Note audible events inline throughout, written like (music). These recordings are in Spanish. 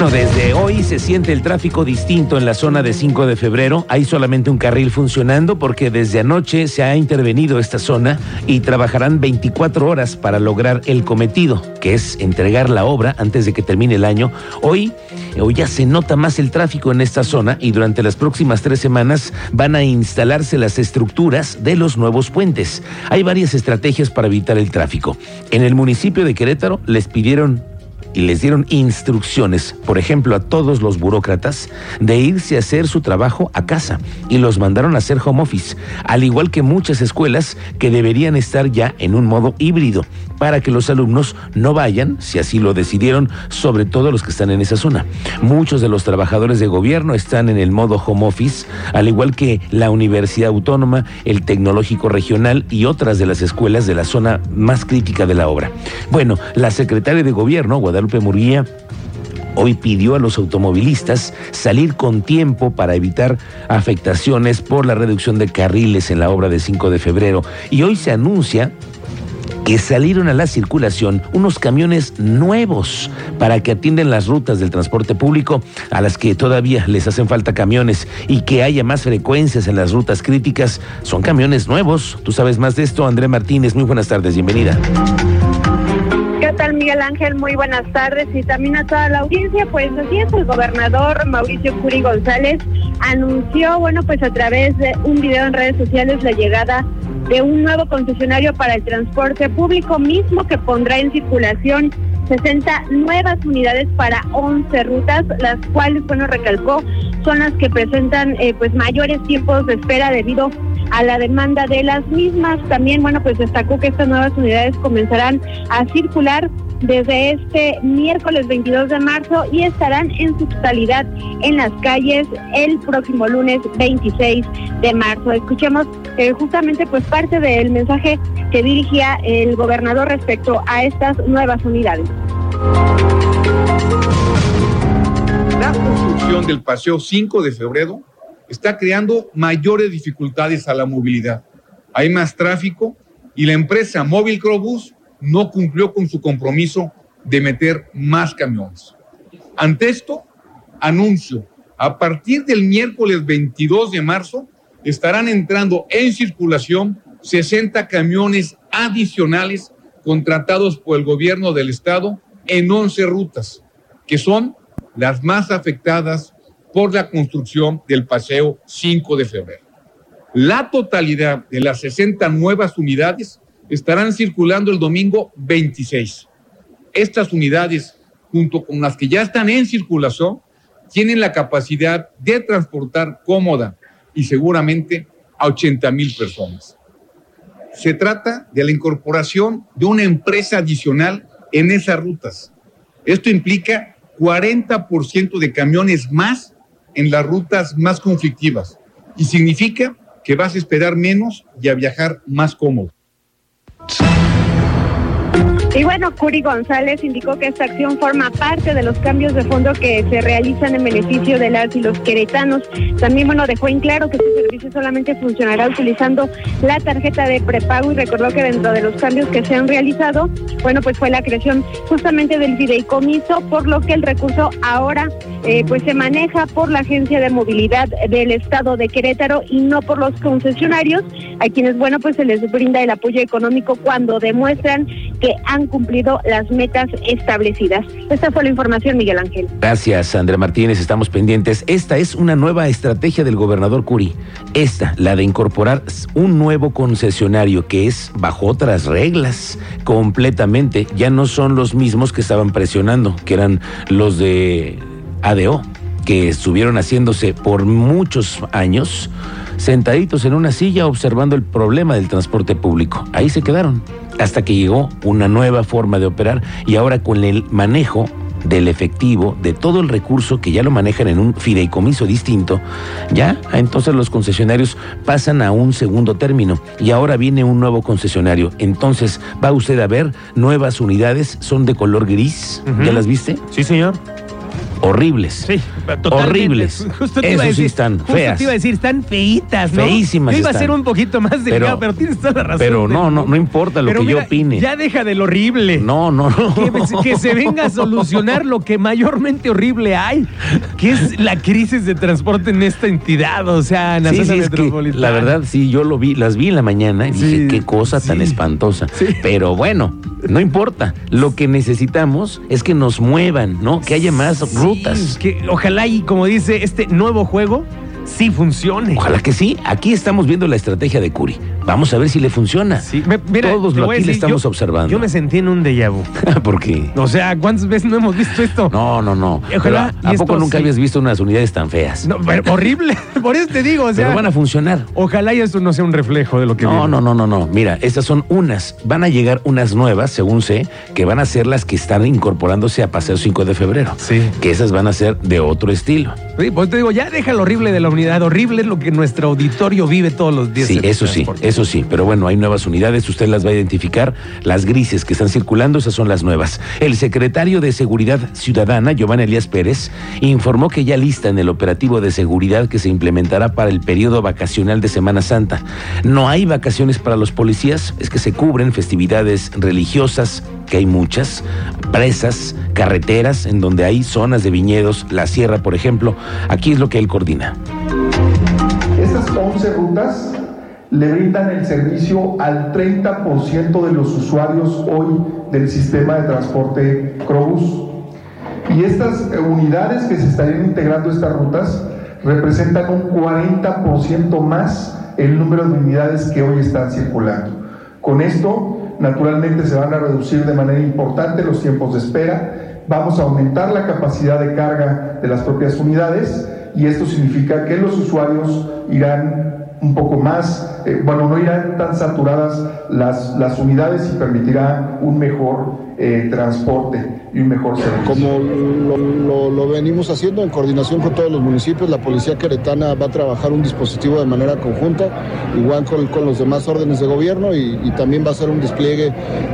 Bueno, desde hoy se siente el tráfico distinto en la zona de 5 de febrero. Hay solamente un carril funcionando porque desde anoche se ha intervenido esta zona y trabajarán 24 horas para lograr el cometido, que es entregar la obra antes de que termine el año. Hoy, hoy ya se nota más el tráfico en esta zona y durante las próximas tres semanas van a instalarse las estructuras de los nuevos puentes. Hay varias estrategias para evitar el tráfico. En el municipio de Querétaro les pidieron y les dieron instrucciones, por ejemplo, a todos los burócratas, de irse a hacer su trabajo a casa y los mandaron a hacer home office, al igual que muchas escuelas que deberían estar ya en un modo híbrido, para que los alumnos no vayan, si así lo decidieron, sobre todo los que están en esa zona. Muchos de los trabajadores de gobierno están en el modo home office, al igual que la Universidad Autónoma, el Tecnológico Regional y otras de las escuelas de la zona más crítica de la obra. Bueno, la secretaria de gobierno, Guadalupe Murguía, hoy pidió a los automovilistas salir con tiempo para evitar afectaciones por la reducción de carriles en la obra de 5 de febrero. Y hoy se anuncia que salieron a la circulación unos camiones nuevos para que atiendan las rutas del transporte público a las que todavía les hacen falta camiones y que haya más frecuencias en las rutas críticas. Son camiones nuevos. Tú sabes más de esto, André Martínez. Muy buenas tardes, bienvenida. ¿Qué tal Miguel Ángel? Muy buenas tardes y también a toda la audiencia. Pues así es, el gobernador Mauricio Curi González anunció, bueno, pues a través de un video en redes sociales la llegada de un nuevo concesionario para el transporte público mismo que pondrá en circulación 60 nuevas unidades para 11 rutas, las cuales, bueno, recalcó, son las que presentan eh, pues mayores tiempos de espera debido a la demanda de las mismas. También, bueno, pues destacó que estas nuevas unidades comenzarán a circular desde este miércoles 22 de marzo y estarán en su totalidad en las calles el próximo lunes 26 de marzo. Escuchemos eh, justamente pues parte del mensaje que dirigía el gobernador respecto a estas nuevas unidades. La construcción del Paseo 5 de febrero está creando mayores dificultades a la movilidad. Hay más tráfico y la empresa Móvil Crobus no cumplió con su compromiso de meter más camiones. Ante esto, anuncio, a partir del miércoles 22 de marzo estarán entrando en circulación 60 camiones adicionales contratados por el gobierno del estado en 11 rutas, que son las más afectadas por la construcción del paseo 5 de febrero. La totalidad de las 60 nuevas unidades estarán circulando el domingo 26. Estas unidades, junto con las que ya están en circulación, tienen la capacidad de transportar cómoda y seguramente a 80 mil personas. Se trata de la incorporación de una empresa adicional en esas rutas. Esto implica 40% de camiones más en las rutas más conflictivas y significa que vas a esperar menos y a viajar más cómodo. Y bueno, Curi González indicó que esta acción forma parte de los cambios de fondo que se realizan en beneficio de las y los queretanos. También, bueno, dejó en claro que este servicio solamente funcionará utilizando la tarjeta de prepago y recordó que dentro de los cambios que se han realizado, bueno, pues fue la creación justamente del fideicomiso, por lo que el recurso ahora eh, pues se maneja por la Agencia de Movilidad del Estado de Querétaro y no por los concesionarios, a quienes, bueno, pues se les brinda el apoyo económico cuando demuestran que han cumplido las metas establecidas. Esta fue la información, Miguel Ángel. Gracias, André Martínez. Estamos pendientes. Esta es una nueva estrategia del gobernador Curi. Esta, la de incorporar un nuevo concesionario que es bajo otras reglas completamente. Ya no son los mismos que estaban presionando, que eran los de ADO, que estuvieron haciéndose por muchos años sentaditos en una silla observando el problema del transporte público. Ahí se quedaron hasta que llegó una nueva forma de operar y ahora con el manejo del efectivo, de todo el recurso que ya lo manejan en un fideicomiso distinto, ya entonces los concesionarios pasan a un segundo término y ahora viene un nuevo concesionario. Entonces va usted a ver nuevas unidades, son de color gris, ¿ya las viste? Sí, señor. horribles. Sí, totalmente. Horribles. (laughs) Justo te iba a Eso sí están justo feas. te iba a decir, están feitas, ¿no? Feísimas Yo iba a están. ser un poquito más delicado, pero, Pero- tienes toda la razón. pero no, no, no importa lo Pero que yo opine. Ya deja del horrible. No, no, no. Que, que se venga a solucionar lo que mayormente horrible hay, que es la crisis de transporte en esta entidad, o sea, en la Sí, zona sí, es que metropolitana. la verdad, sí, yo lo vi, las vi en la mañana y Sí, dije, qué cosa tan sí. espantosa. Sí. Pero bueno, no importa. Lo que necesitamos es que nos muevan, ¿no? Que haya más Sí, rutas. que ojalá y como dice este nuevo juego, sí funcione. Ojalá que sí. Aquí estamos viendo la estrategia de Curi. Vamos a ver si le funciona. Sí, me- mira, Todos lo aquí le estamos yo- observando. Yo me sentí en un déjà vu. (laughs) Porque O sea, ¿cuántas veces no hemos visto esto? no, no, no. Ojalá Pero, ¿A poco esto nunca sí. habías visto unas unidades tan feas? No, pero (laughs) horrible. (laughs) Por eso te digo, o sea, Pero van a funcionar. ojalá y esto no sea un reflejo de lo que No, viene. no, no, no, no. Mira, estas son unas. Van a llegar unas nuevas, según sé, que van a ser las que están incorporándose a Paseo 5 de febrero. Sí. Que esas van a ser de otro estilo. Sí, pues te digo, ya deja lo horrible de la unidad. Horrible es lo que nuestro auditorio vive todos los días. Sí, eso sí, eso sí. Pero bueno, hay nuevas unidades, usted las va a identificar. Las grises que están circulando, esas son las nuevas. El secretario de Seguridad Ciudadana, Giovanni Elías Pérez, informó que ya lista en el operativo de seguridad que se implementará para el periodo vacacional de Semana Santa. No hay vacaciones para los policías, es que se cubren festividades religiosas, que hay muchas, presas, carreteras, en donde hay zonas de viñedos, la sierra, por ejemplo. Aquí es lo que él coordina. Estas 11 rutas le brindan el servicio al 30% de los usuarios hoy del sistema de transporte Crobús. Y estas unidades que se estarían integrando estas rutas representan un 40% más el número de unidades que hoy están circulando. Con esto, naturalmente, se van a reducir de manera importante los tiempos de espera, vamos a aumentar la capacidad de carga de las propias unidades y esto significa que los usuarios irán un poco más, eh, bueno, no irán tan saturadas las, las unidades y permitirá un mejor eh, transporte y un mejor servicio. Como lo, lo- lo venimos haciendo en coordinación con todos los municipios, la Policía Queretana va a trabajar un dispositivo de manera conjunta, igual con, con los demás órdenes de gobierno y, y también va a ser un despliegue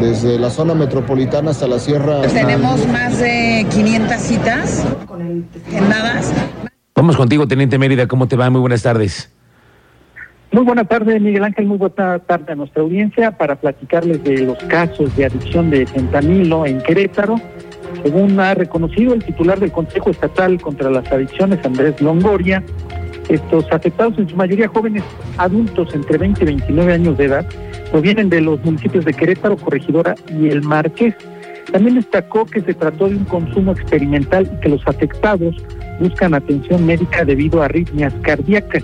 desde la zona metropolitana hasta la sierra. Tenemos más de 500 citas agendadas. Vamos contigo, Teniente Mérida, ¿cómo te va? Muy buenas tardes. Muy buena tarde, Miguel Ángel. Muy buena tarde a nuestra audiencia para platicarles de los casos de adicción de fentanilo en Querétaro. Según ha reconocido el titular del Consejo Estatal contra las Adicciones, Andrés Longoria, estos afectados, en su mayoría jóvenes adultos entre 20 y 29 años de edad, provienen de los municipios de Querétaro, Corregidora y El Marqués. También destacó que se trató de un consumo experimental y que los afectados buscan atención médica debido a arritmias cardíacas.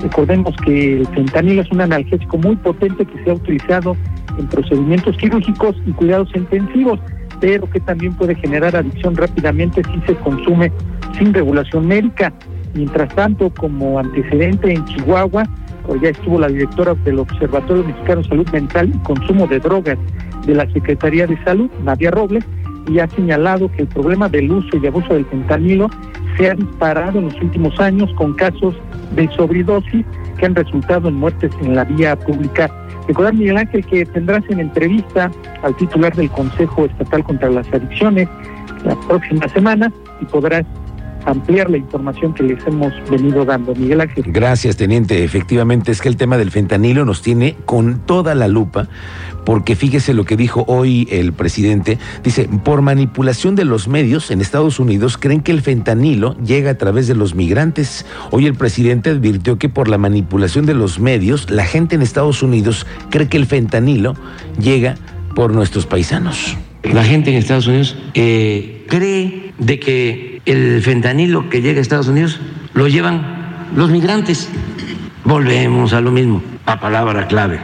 Recordemos que el fentanilo es un analgésico muy potente que se ha utilizado en procedimientos quirúrgicos y cuidados intensivos, pero que también puede generar adicción rápidamente si se consume sin regulación médica. Mientras tanto, como antecedente en Chihuahua, pues ya estuvo la directora del Observatorio Mexicano de Salud Mental y Consumo de Drogas de la Secretaría de Salud, Nadia Robles, y ha señalado que el problema del uso y abuso del fentanilo se ha disparado en los últimos años con casos de sobredosis que han resultado en muertes en la vía pública. Recordar, Miguel Ángel, que tendrás en entrevista al titular del Consejo Estatal contra las Adicciones la próxima semana y podrás ampliar la información que les hemos venido dando. Miguel Ángel. Gracias, teniente. Efectivamente, es que el tema del fentanilo nos tiene con toda la lupa, porque fíjese lo que dijo hoy el presidente. Dice, por manipulación de los medios en Estados Unidos creen que el fentanilo llega a través de los migrantes. Hoy el presidente advirtió que por la manipulación de los medios, la gente en Estados Unidos cree que el fentanilo llega por nuestros paisanos. La gente en Estados Unidos eh, cree de que el fentanilo que llega a Estados Unidos lo llevan los migrantes. Volvemos a lo mismo, a palabra clave,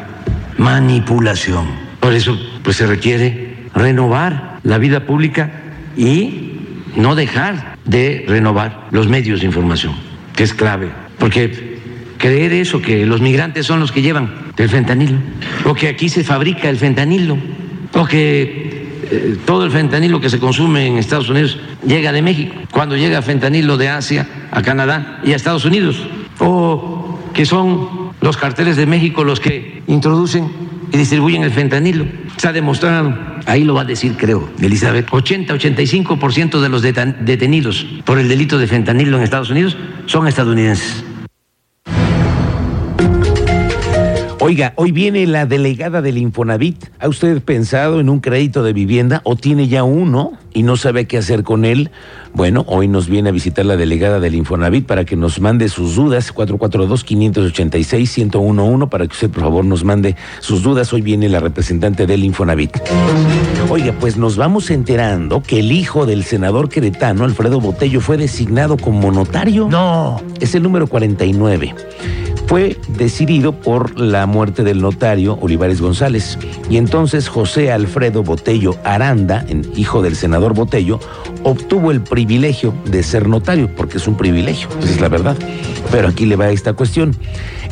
manipulación. Por eso pues se requiere renovar la vida pública y no dejar de renovar los medios de información, que es clave, porque creer eso que los migrantes son los que llevan el fentanilo o que aquí se fabrica el fentanilo o que eh, todo el fentanilo que se consume en Estados Unidos llega de México, cuando llega fentanilo de Asia a Canadá y a Estados Unidos, o que son los carteles de México los que introducen y distribuyen el fentanilo. Se ha demostrado ahí lo va a decir creo Elizabeth, 80-85% de los detenidos por el delito de fentanilo en Estados Unidos son estadounidenses. Oiga, hoy viene la delegada del Infonavit. ¿Ha usted pensado en un crédito de vivienda o tiene ya uno y no sabe qué hacer con él? Bueno, hoy nos viene a visitar la delegada del Infonavit para que nos mande sus dudas. 442-586-1011 para que usted, por favor, nos mande sus dudas. Hoy viene la representante del Infonavit. Oiga, pues nos vamos enterando que el hijo del senador queretano, Alfredo Botello, fue designado como notario. No. Es el número 49 fue decidido por la muerte del notario Olivares González. Y entonces José Alfredo Botello Aranda, hijo del senador Botello, obtuvo el privilegio de ser notario, porque es un privilegio, esa es la verdad. Pero aquí le va esta cuestión.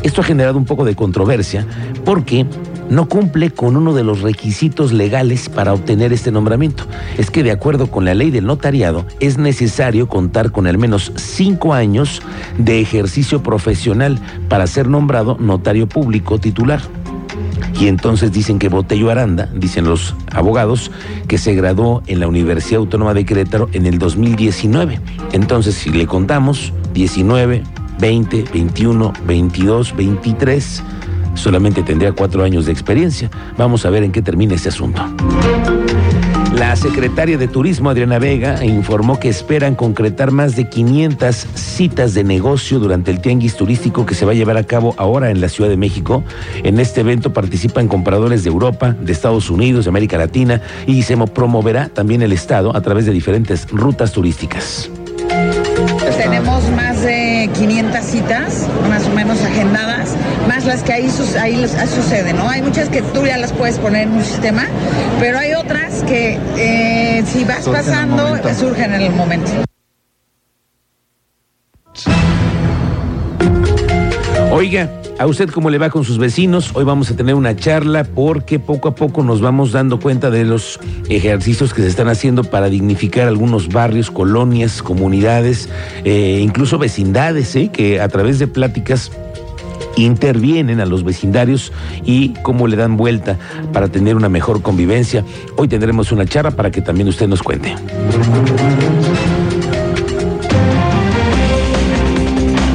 Esto ha generado un poco de controversia porque no cumple con uno de los requisitos legales para obtener este nombramiento. Es que de acuerdo con la ley del notariado es necesario contar con al menos cinco años de ejercicio profesional para ser nombrado notario público titular. Y entonces dicen que Botello Aranda, dicen los abogados, que se graduó en la Universidad Autónoma de Querétaro en el 2019. Entonces, si le contamos, 19, 20, 21, 22, 23 solamente tendría cuatro años de experiencia. Vamos a ver en qué termina este asunto. La secretaria de Turismo, Adriana Vega, informó que esperan concretar más de 500 citas de negocio durante el tianguis turístico que se va a llevar a cabo ahora en la Ciudad de México. En este evento participan compradores de Europa, de Estados Unidos, de América Latina y se promoverá también el Estado a través de diferentes rutas turísticas. Que ahí, ahí suceden, ¿no? Hay muchas que tú ya las puedes poner en un sistema, pero hay otras que eh, si vas pasando, surgen en el momento. Oiga, ¿a usted cómo le va con sus vecinos? Hoy vamos a tener una charla porque poco a poco nos vamos dando cuenta de los ejercicios que se están haciendo para dignificar algunos barrios, colonias, comunidades, eh, incluso vecindades, ¿eh? que a través de pláticas intervienen a los vecindarios y cómo le dan vuelta para tener una mejor convivencia. Hoy tendremos una charla para que también usted nos cuente.